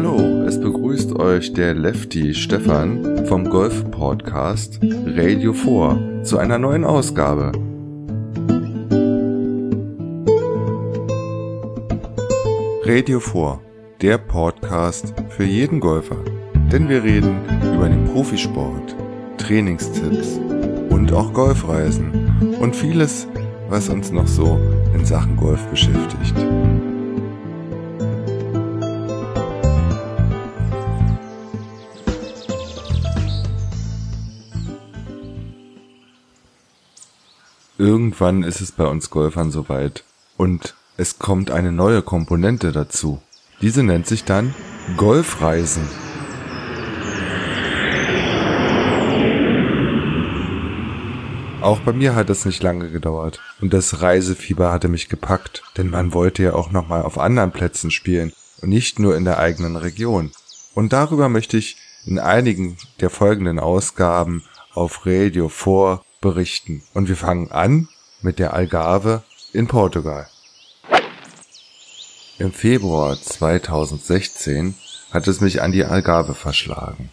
Hallo, es begrüßt euch der Lefty Stefan vom Golf Podcast Radio 4 zu einer neuen Ausgabe. Radio 4, der Podcast für jeden Golfer. Denn wir reden über den Profisport, Trainingstipps und auch Golfreisen und vieles, was uns noch so in Sachen Golf beschäftigt. Irgendwann ist es bei uns Golfern soweit und es kommt eine neue Komponente dazu. Diese nennt sich dann Golfreisen. Auch bei mir hat es nicht lange gedauert und das Reisefieber hatte mich gepackt, denn man wollte ja auch nochmal auf anderen Plätzen spielen und nicht nur in der eigenen Region. Und darüber möchte ich in einigen der folgenden Ausgaben auf Radio 4 berichten. Und wir fangen an mit der Algarve in Portugal. Im Februar 2016 hat es mich an die Algarve verschlagen.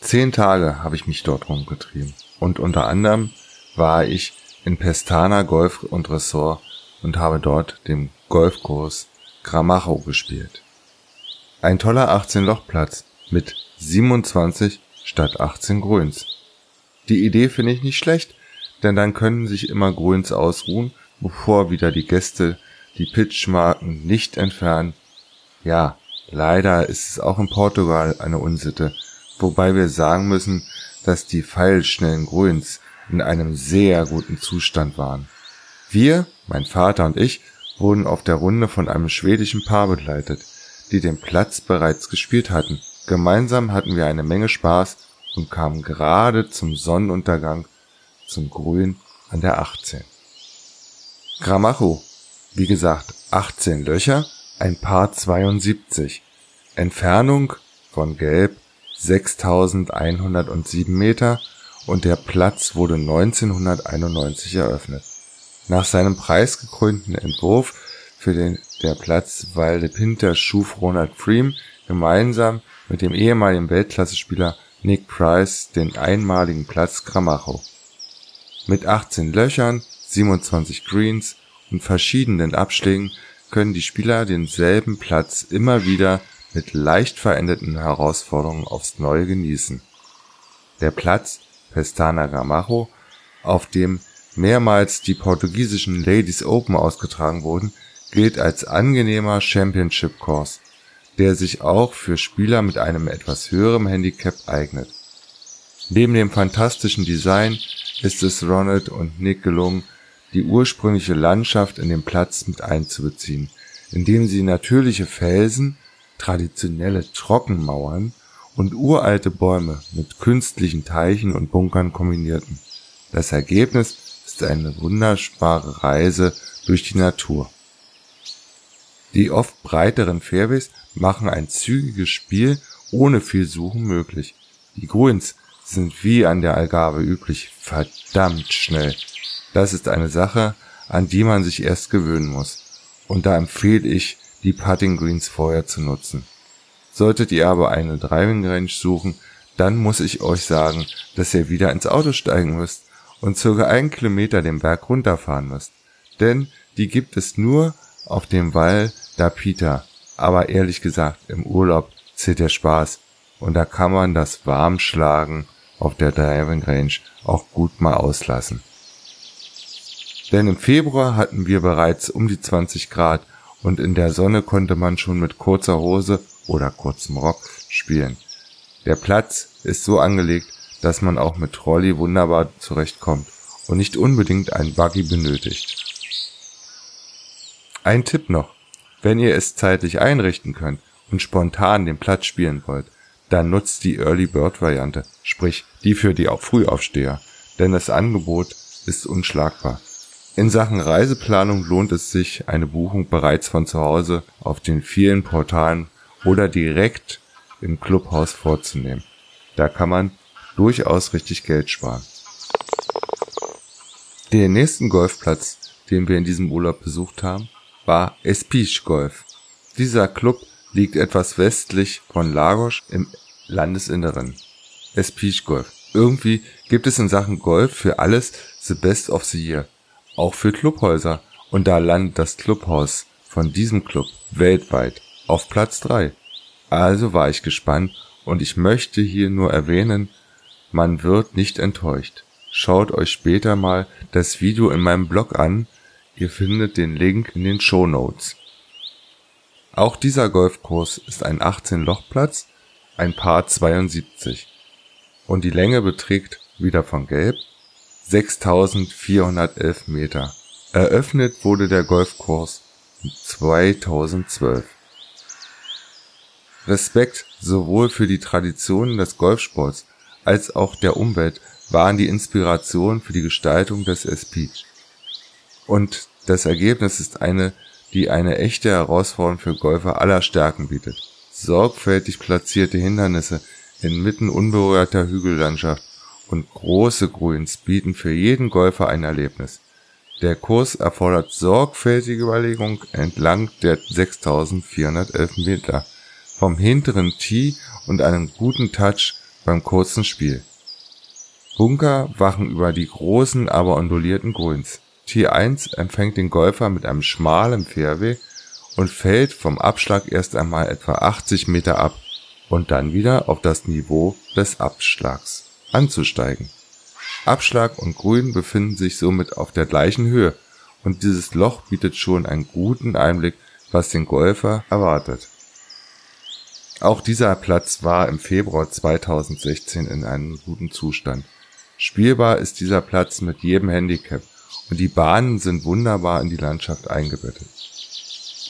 Zehn Tage habe ich mich dort rumgetrieben und unter anderem war ich in Pestana Golf und Ressort und habe dort den Golfkurs Gramacho gespielt. Ein toller 18-Loch-Platz mit 27 statt 18 Grüns. Die Idee finde ich nicht schlecht, denn dann können sich immer Grüns ausruhen, bevor wieder die Gäste die Pitchmarken nicht entfernen. Ja, leider ist es auch in Portugal eine Unsitte, wobei wir sagen müssen, dass die pfeilschnellen Grüns in einem sehr guten Zustand waren. Wir, mein Vater und ich, wurden auf der Runde von einem schwedischen Paar begleitet, die den Platz bereits gespielt hatten. Gemeinsam hatten wir eine Menge Spaß und kamen gerade zum Sonnenuntergang zum Grün an der 18. Gramacho, wie gesagt, 18 Löcher, ein Paar 72. Entfernung von Gelb 6107 Meter und der Platz wurde 1991 eröffnet. Nach seinem preisgekrönten Entwurf für den der Platz Valde Pinter schuf Ronald Freem gemeinsam mit dem ehemaligen Weltklassespieler Nick Price den einmaligen Platz Gramacho. Mit 18 Löchern, 27 Greens und verschiedenen Abschlägen können die Spieler denselben Platz immer wieder mit leicht veränderten Herausforderungen aufs Neue genießen. Der Platz Pestana Gramacho, auf dem mehrmals die portugiesischen Ladies Open ausgetragen wurden, gilt als angenehmer Championship Course, der sich auch für Spieler mit einem etwas höheren Handicap eignet. Neben dem fantastischen Design ist es Ronald und Nick gelungen, die ursprüngliche Landschaft in den Platz mit einzubeziehen, indem sie natürliche Felsen traditionelle Trockenmauern und uralte Bäume mit künstlichen Teichen und Bunkern kombinierten. Das Ergebnis ist eine wunderbare Reise durch die Natur. Die oft breiteren Fairways machen ein zügiges Spiel ohne viel Suchen möglich. Die Grüns sind wie an der Algarve üblich verdammt schnell. Das ist eine Sache, an die man sich erst gewöhnen muss. Und da empfehle ich die Putting Greens vorher zu nutzen. Solltet ihr aber eine Driving Range suchen, dann muss ich euch sagen, dass ihr wieder ins Auto steigen müsst und circa einen Kilometer den Berg runterfahren müsst. Denn die gibt es nur auf dem Val da Pita. Aber ehrlich gesagt, im Urlaub zählt der Spaß. Und da kann man das Warmschlagen auf der Driving Range auch gut mal auslassen. Denn im Februar hatten wir bereits um die 20 Grad und in der Sonne konnte man schon mit kurzer Hose oder kurzem Rock spielen. Der Platz ist so angelegt, dass man auch mit Trolley wunderbar zurechtkommt und nicht unbedingt einen Buggy benötigt. Ein Tipp noch. Wenn ihr es zeitlich einrichten könnt und spontan den Platz spielen wollt, dann nutzt die Early Bird Variante, sprich die für die Frühaufsteher, denn das Angebot ist unschlagbar. In Sachen Reiseplanung lohnt es sich, eine Buchung bereits von zu Hause auf den vielen Portalen oder direkt im Clubhaus vorzunehmen. Da kann man durchaus richtig Geld sparen. Den nächsten Golfplatz, den wir in diesem Urlaub besucht haben, war Espiche Golf. Dieser Club liegt etwas westlich von Lagos im Landesinneren. Espiche Golf. Irgendwie gibt es in Sachen Golf für alles the best of the year. Auch für Clubhäuser. Und da landet das Clubhaus von diesem Club weltweit auf Platz 3. Also war ich gespannt und ich möchte hier nur erwähnen, man wird nicht enttäuscht. Schaut euch später mal das Video in meinem Blog an, ihr findet den Link in den Show Notes. Auch dieser Golfkurs ist ein 18-Loch-Platz, ein Paar 72 und die Länge beträgt, wieder von Gelb, 6411 Meter. Eröffnet wurde der Golfkurs 2012. Respekt sowohl für die Traditionen des Golfsports als auch der Umwelt waren die Inspiration für die Gestaltung des S-Peach. Und das Ergebnis ist eine, die eine echte Herausforderung für Golfer aller Stärken bietet. Sorgfältig platzierte Hindernisse inmitten unberührter Hügellandschaft und große Grüns bieten für jeden Golfer ein Erlebnis. Der Kurs erfordert sorgfältige Überlegung entlang der 6411 Meter vom hinteren Tee und einem guten Touch beim kurzen Spiel. Bunker wachen über die großen, aber ondulierten Grüns. T1 empfängt den Golfer mit einem schmalen Fairway und fällt vom Abschlag erst einmal etwa 80 Meter ab und dann wieder auf das Niveau des Abschlags anzusteigen. Abschlag und Grün befinden sich somit auf der gleichen Höhe und dieses Loch bietet schon einen guten Einblick, was den Golfer erwartet. Auch dieser Platz war im Februar 2016 in einem guten Zustand. Spielbar ist dieser Platz mit jedem Handicap und die Bahnen sind wunderbar in die Landschaft eingebettet.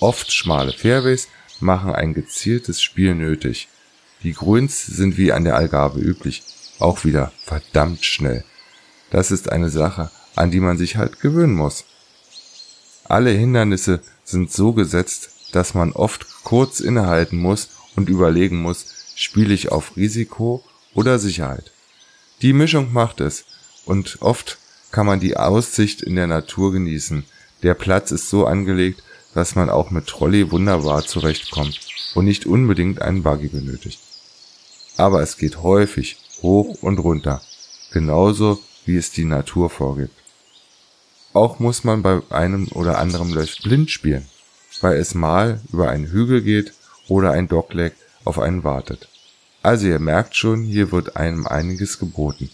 Oft schmale Fairways machen ein gezieltes Spiel nötig. Die Grüns sind wie an der Algarve üblich, auch wieder verdammt schnell. Das ist eine Sache, an die man sich halt gewöhnen muss. Alle Hindernisse sind so gesetzt, dass man oft kurz innehalten muss und überlegen muss, spiele ich auf Risiko oder Sicherheit. Die Mischung macht es und oft kann man die Aussicht in der Natur genießen. Der Platz ist so angelegt, dass man auch mit Trolley wunderbar zurechtkommt und nicht unbedingt einen Buggy benötigt. Aber es geht häufig hoch und runter, genauso wie es die Natur vorgibt. Auch muss man bei einem oder anderen Löch blind spielen, weil es mal über einen Hügel geht oder ein Dogleg auf einen wartet. Also ihr merkt schon, hier wird einem einiges geboten.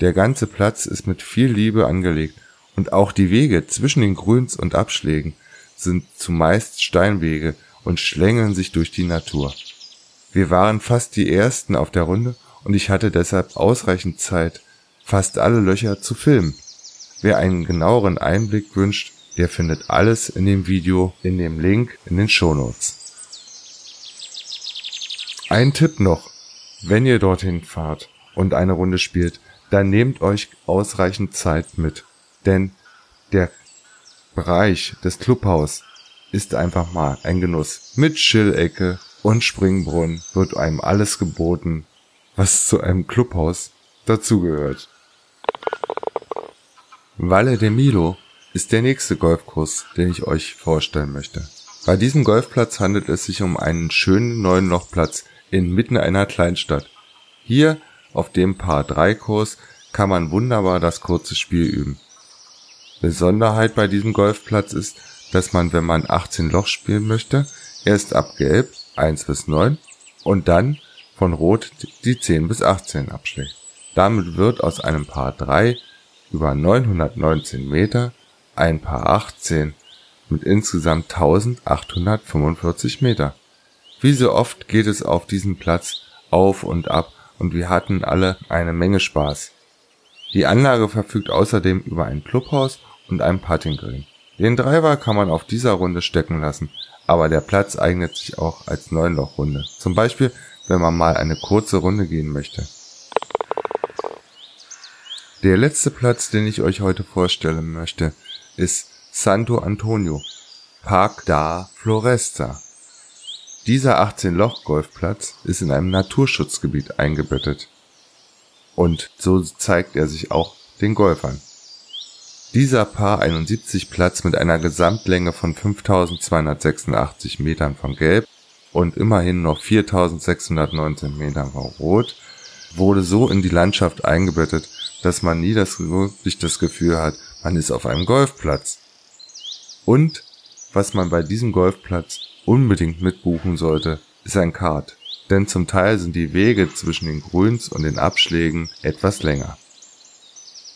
Der ganze Platz ist mit viel Liebe angelegt und auch die Wege zwischen den Grüns und Abschlägen sind zumeist Steinwege und schlängeln sich durch die Natur. Wir waren fast die ersten auf der Runde und ich hatte deshalb ausreichend Zeit, fast alle Löcher zu filmen. Wer einen genaueren Einblick wünscht, der findet alles in dem Video in dem Link in den Shownotes. Ein Tipp noch, wenn ihr dorthin fahrt und eine Runde spielt, dann nehmt euch ausreichend Zeit mit, denn der Bereich des Clubhaus ist einfach mal ein Genuss. Mit Chillecke und Springbrunnen wird einem alles geboten, was zu einem Clubhaus dazugehört. Valle de Milo ist der nächste Golfkurs, den ich euch vorstellen möchte. Bei diesem Golfplatz handelt es sich um einen schönen neuen Lochplatz inmitten einer Kleinstadt. Hier auf dem Par-3-Kurs kann man wunderbar das kurze Spiel üben. Besonderheit bei diesem Golfplatz ist, dass man, wenn man 18 Loch spielen möchte, erst ab Gelb 1 bis 9 und dann von Rot die 10 bis 18 abschlägt. Damit wird aus einem Paar 3 über 919 Meter ein Paar 18 mit insgesamt 1845 Meter. Wie so oft geht es auf diesem Platz auf und ab und wir hatten alle eine Menge Spaß. Die Anlage verfügt außerdem über ein Clubhaus und ein Putting. Den Driver kann man auf dieser Runde stecken lassen, aber der Platz eignet sich auch als Neunlochrunde. Zum Beispiel, wenn man mal eine kurze Runde gehen möchte. Der letzte Platz, den ich euch heute vorstellen möchte, ist Santo Antonio, Park da Floresta. Dieser 18-Loch-Golfplatz ist in einem Naturschutzgebiet eingebettet. Und so zeigt er sich auch den Golfern. Dieser Paar 71 Platz mit einer Gesamtlänge von 5286 Metern von Gelb und immerhin noch 4619 Meter war rot, wurde so in die Landschaft eingebettet, dass man nie das, wirklich das Gefühl hat, man ist auf einem Golfplatz. Und was man bei diesem Golfplatz unbedingt mitbuchen sollte, ist ein Kart. Denn zum Teil sind die Wege zwischen den Grüns und den Abschlägen etwas länger.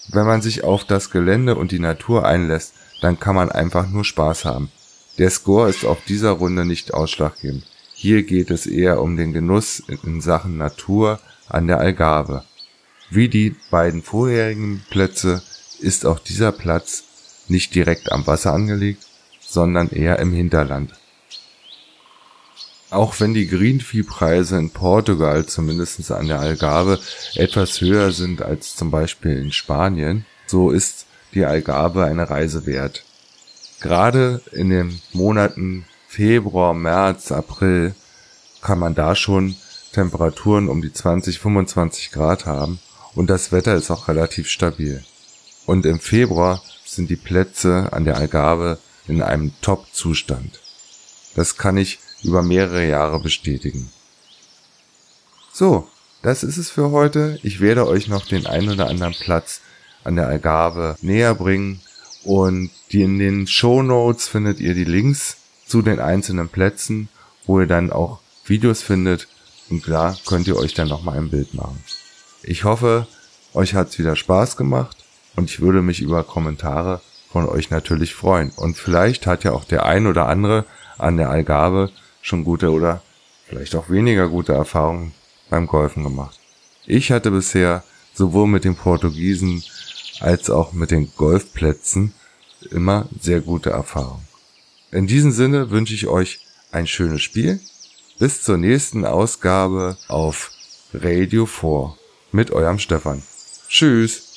Wenn man sich auf das Gelände und die Natur einlässt, dann kann man einfach nur Spaß haben. Der Score ist auf dieser Runde nicht ausschlaggebend. Hier geht es eher um den Genuss in Sachen Natur an der Algarve. Wie die beiden vorherigen Plätze ist auch dieser Platz nicht direkt am Wasser angelegt, sondern eher im Hinterland. Auch wenn die Greenfee-Preise in Portugal, zumindest an der Algarve, etwas höher sind als zum Beispiel in Spanien, so ist die Algarve eine Reise wert. Gerade in den Monaten Februar, März, April kann man da schon Temperaturen um die 20, 25 Grad haben und das Wetter ist auch relativ stabil. Und im Februar sind die Plätze an der Algarve in einem Top-Zustand. Das kann ich über mehrere Jahre bestätigen. So, das ist es für heute. Ich werde euch noch den ein oder anderen Platz an der Algarve näher bringen und in den Show Notes findet ihr die Links zu den einzelnen Plätzen, wo ihr dann auch Videos findet und klar könnt ihr euch dann nochmal ein Bild machen. Ich hoffe, euch hat's wieder Spaß gemacht und ich würde mich über Kommentare von euch natürlich freuen. Und vielleicht hat ja auch der ein oder andere an der Algarve schon gute oder vielleicht auch weniger gute Erfahrungen beim Golfen gemacht. Ich hatte bisher sowohl mit den Portugiesen als auch mit den Golfplätzen immer sehr gute Erfahrungen. In diesem Sinne wünsche ich euch ein schönes Spiel. Bis zur nächsten Ausgabe auf Radio 4 mit eurem Stefan. Tschüss.